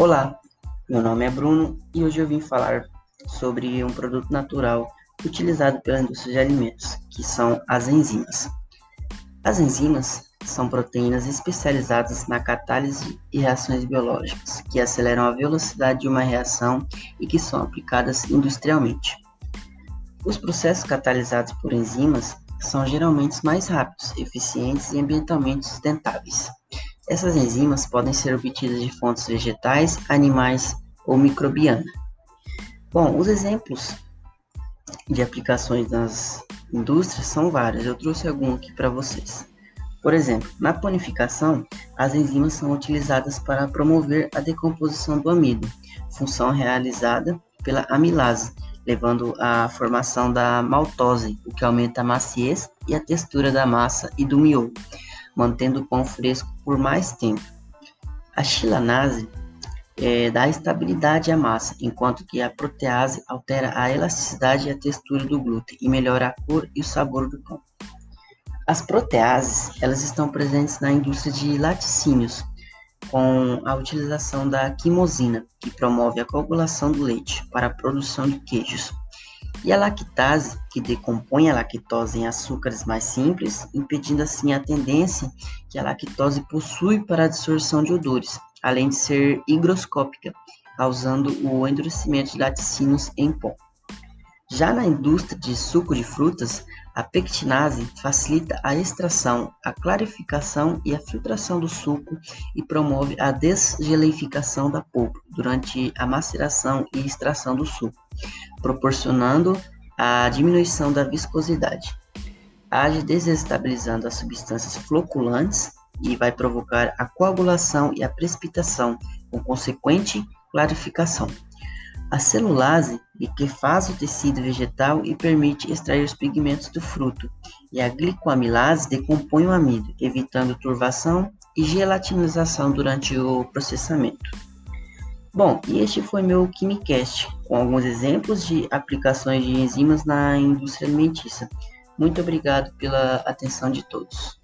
Olá, meu nome é Bruno e hoje eu vim falar sobre um produto natural utilizado pela indústria de alimentos, que são as enzimas. As enzimas são proteínas especializadas na catálise e reações biológicas, que aceleram a velocidade de uma reação e que são aplicadas industrialmente. Os processos catalisados por enzimas são geralmente mais rápidos, eficientes e ambientalmente sustentáveis. Essas enzimas podem ser obtidas de fontes vegetais, animais ou microbiana. Bom, os exemplos de aplicações nas indústrias são vários, eu trouxe algum aqui para vocês. Por exemplo, na panificação, as enzimas são utilizadas para promover a decomposição do amido, função realizada pela amilase, levando à formação da maltose, o que aumenta a maciez e a textura da massa e do miolo mantendo o pão fresco por mais tempo. A chilanase é, dá estabilidade à massa, enquanto que a protease altera a elasticidade e a textura do glúten e melhora a cor e o sabor do pão. As proteases, elas estão presentes na indústria de laticínios, com a utilização da quimosina, que promove a coagulação do leite para a produção de queijos. E a lactase, que decompõe a lactose em açúcares mais simples, impedindo assim a tendência que a lactose possui para a absorção de odores, além de ser higroscópica, causando o endurecimento de laticínios em pó. Já na indústria de suco de frutas, a pectinase facilita a extração, a clarificação e a filtração do suco e promove a desgeleificação da polpa durante a maceração e extração do suco, proporcionando a diminuição da viscosidade. Age desestabilizando as substâncias floculantes e vai provocar a coagulação e a precipitação, com consequente clarificação. A celulase liquefaz o tecido vegetal e permite extrair os pigmentos do fruto, e a glicoamilase decompõe o amido, evitando turvação e gelatinização durante o processamento. Bom, e este foi meu KimiCast, com alguns exemplos de aplicações de enzimas na indústria alimentícia. Muito obrigado pela atenção de todos.